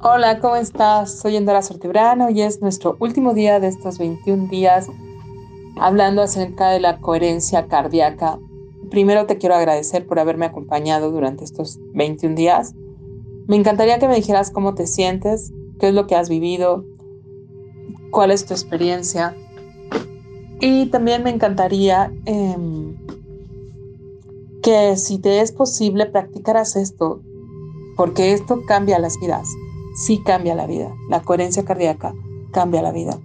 Hola, ¿cómo estás? Soy Endora Sortebrano y es nuestro último día de estos 21 días hablando acerca de la coherencia cardíaca. Primero te quiero agradecer por haberme acompañado durante estos 21 días. Me encantaría que me dijeras cómo te sientes, qué es lo que has vivido, cuál es tu experiencia. Y también me encantaría em, que si te es posible practicaras esto, porque esto cambia las vidas, sí cambia la vida, la coherencia cardíaca cambia la vida.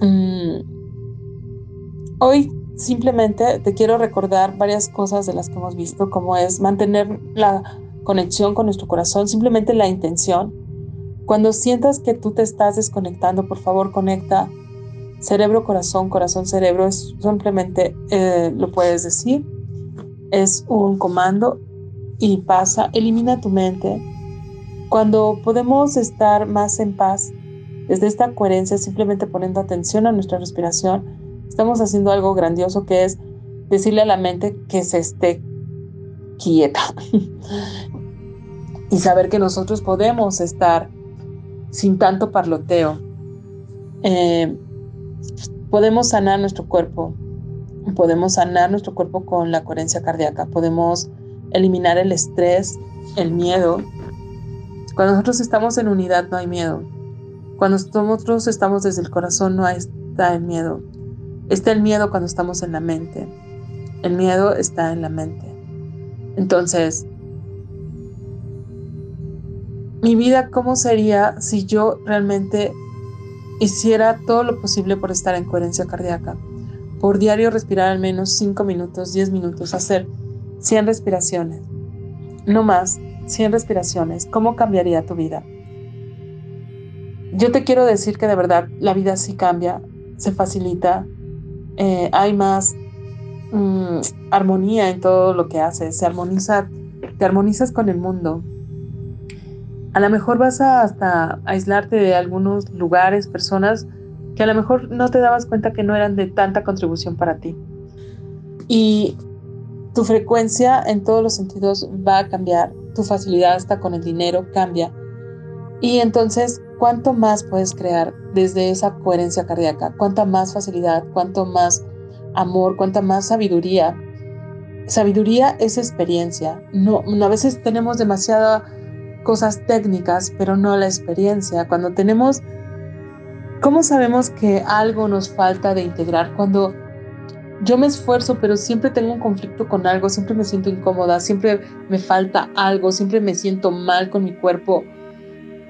Mm, hoy simplemente te quiero recordar varias cosas de las que hemos visto, como es mantener la conexión con nuestro corazón, simplemente la intención. Cuando sientas que tú te estás desconectando, por favor conecta cerebro, corazón, corazón, cerebro. Es simplemente eh, lo puedes decir. Es un comando y pasa, elimina tu mente. Cuando podemos estar más en paz, desde esta coherencia, simplemente poniendo atención a nuestra respiración, estamos haciendo algo grandioso que es decirle a la mente que se esté quieta y saber que nosotros podemos estar sin tanto parloteo. Eh, podemos sanar nuestro cuerpo, podemos sanar nuestro cuerpo con la coherencia cardíaca, podemos eliminar el estrés, el miedo. Cuando nosotros estamos en unidad no hay miedo. Cuando nosotros estamos desde el corazón no está el miedo. Está el miedo cuando estamos en la mente. El miedo está en la mente. Entonces, mi vida, ¿cómo sería si yo realmente hiciera todo lo posible por estar en coherencia cardíaca? Por diario respirar al menos 5 minutos, 10 minutos, hacer 100 respiraciones. No más, 100 respiraciones. ¿Cómo cambiaría tu vida? Yo te quiero decir que de verdad la vida sí cambia, se facilita, eh, hay más mm, armonía en todo lo que haces, se armoniza, te armonizas con el mundo, a lo mejor vas a hasta aislarte de algunos lugares, personas que a lo mejor no te dabas cuenta que no eran de tanta contribución para ti. Y tu frecuencia en todos los sentidos va a cambiar, tu facilidad hasta con el dinero cambia. Y entonces, ¿cuánto más puedes crear desde esa coherencia cardíaca? ¿Cuánta más facilidad? ¿Cuánto más amor? ¿Cuánta más sabiduría? Sabiduría es experiencia. No, a veces tenemos demasiada cosas técnicas, pero no la experiencia. Cuando tenemos, ¿cómo sabemos que algo nos falta de integrar? Cuando yo me esfuerzo, pero siempre tengo un conflicto con algo, siempre me siento incómoda, siempre me falta algo, siempre me siento mal con mi cuerpo.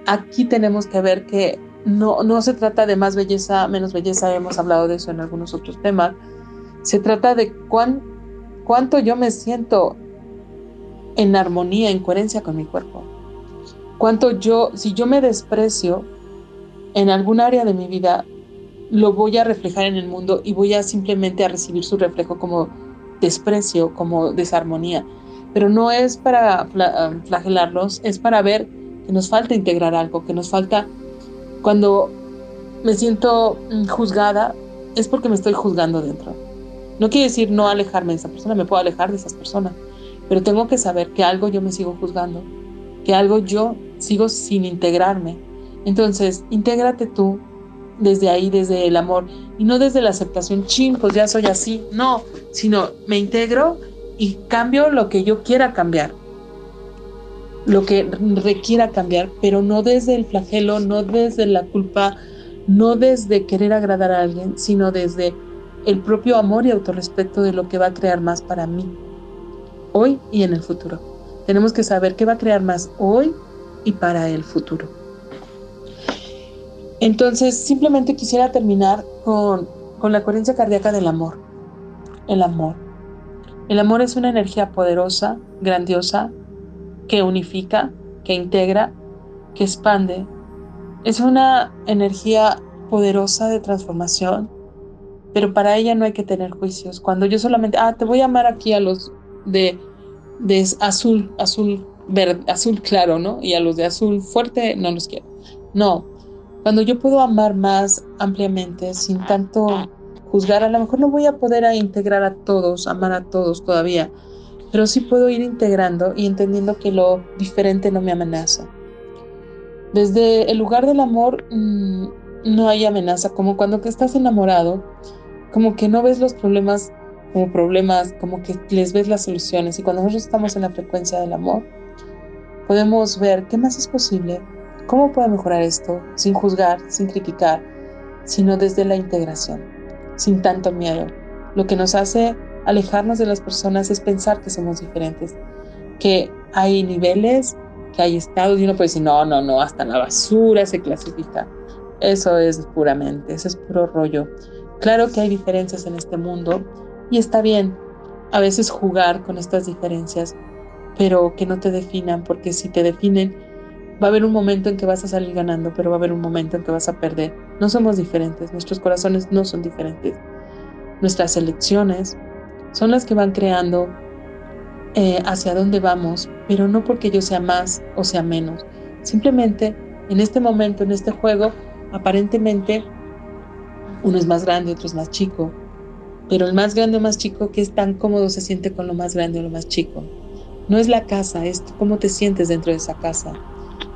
Aquí tenemos que ver que no, no se trata de más belleza, menos belleza, hemos hablado de eso en algunos otros temas. Se trata de cuán, cuánto yo me siento en armonía, en coherencia con mi cuerpo cuánto yo, si yo me desprecio en algún área de mi vida, lo voy a reflejar en el mundo y voy a simplemente a recibir su reflejo como desprecio, como desarmonía. Pero no es para ah, flagelarlos, es para ver que nos falta integrar algo, que nos falta cuando me siento mm, juzgada, es porque me estoy juzgando dentro. No quiere decir no alejarme de esa persona, me puedo alejar de esas personas, pero tengo que saber que algo yo me sigo juzgando, que algo yo sigo sin integrarme. Entonces, intégrate tú desde ahí, desde el amor, y no desde la aceptación, ching, pues ya soy así, no, sino me integro y cambio lo que yo quiera cambiar, lo que requiera cambiar, pero no desde el flagelo, no desde la culpa, no desde querer agradar a alguien, sino desde el propio amor y autorrespeto de lo que va a crear más para mí, hoy y en el futuro. Tenemos que saber qué va a crear más hoy y para el futuro. Entonces, simplemente quisiera terminar con, con la coherencia cardíaca del amor. El amor. El amor es una energía poderosa, grandiosa, que unifica, que integra, que expande. Es una energía poderosa de transformación, pero para ella no hay que tener juicios. Cuando yo solamente, ah, te voy a amar aquí a los de, de azul, azul verde, azul claro, ¿no? Y a los de azul fuerte no los quiero. No, cuando yo puedo amar más ampliamente, sin tanto juzgar, a lo mejor no voy a poder integrar a todos, amar a todos todavía, pero sí puedo ir integrando y entendiendo que lo diferente no me amenaza. Desde el lugar del amor mm, no hay amenaza, como cuando que estás enamorado, como que no ves los problemas como problemas, como que les ves las soluciones y cuando nosotros estamos en la frecuencia del amor, podemos ver qué más es posible, cómo puede mejorar esto, sin juzgar, sin criticar, sino desde la integración, sin tanto miedo. Lo que nos hace alejarnos de las personas es pensar que somos diferentes, que hay niveles, que hay estados y uno puede decir, no, no, no, hasta la basura se clasifica. Eso es puramente, eso es puro rollo. Claro que hay diferencias en este mundo y está bien a veces jugar con estas diferencias, pero que no te definan, porque si te definen, va a haber un momento en que vas a salir ganando, pero va a haber un momento en que vas a perder. No somos diferentes, nuestros corazones no son diferentes. Nuestras elecciones, son las que van creando eh, hacia dónde vamos, pero no porque yo sea más o sea menos. Simplemente en este momento, en este juego, aparentemente uno es más grande, otro es más chico, pero el más grande o más chico que es tan cómodo se siente con lo más grande o lo más chico. No es la casa, es cómo te sientes dentro de esa casa.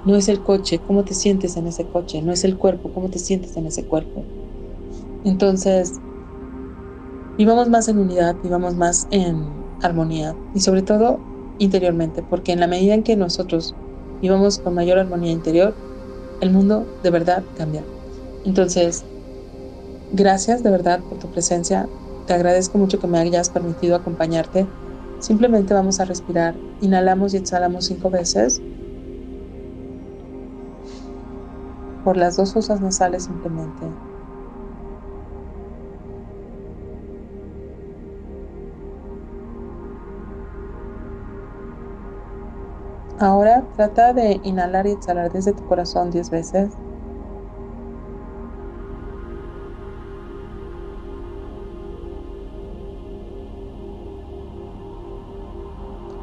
No es el coche, cómo te sientes en ese coche. No es el cuerpo, cómo te sientes en ese cuerpo. Entonces, vivamos más en unidad, vivamos más en armonía y sobre todo interiormente, porque en la medida en que nosotros vivamos con mayor armonía interior, el mundo de verdad cambia. Entonces, gracias de verdad por tu presencia. Te agradezco mucho que me hayas permitido acompañarte. Simplemente vamos a respirar. Inhalamos y exhalamos cinco veces. Por las dos fosas nasales simplemente. Ahora trata de inhalar y exhalar desde tu corazón 10 veces.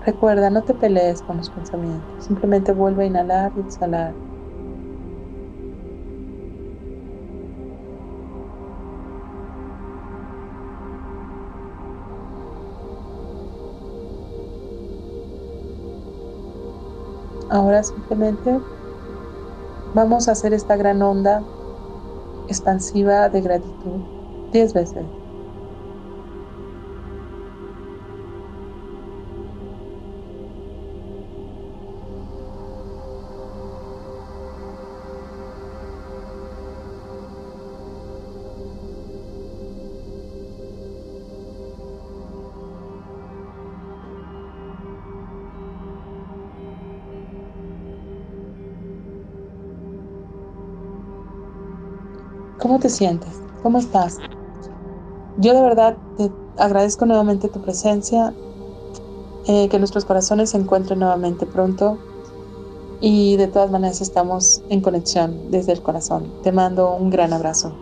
Recuerda, no te pelees con los pensamientos, simplemente vuelve a inhalar y exhalar. Ahora simplemente vamos a hacer esta gran onda expansiva de gratitud 10 veces. ¿Cómo te sientes? ¿Cómo estás? Yo de verdad te agradezco nuevamente tu presencia, eh, que nuestros corazones se encuentren nuevamente pronto y de todas maneras estamos en conexión desde el corazón. Te mando un gran abrazo.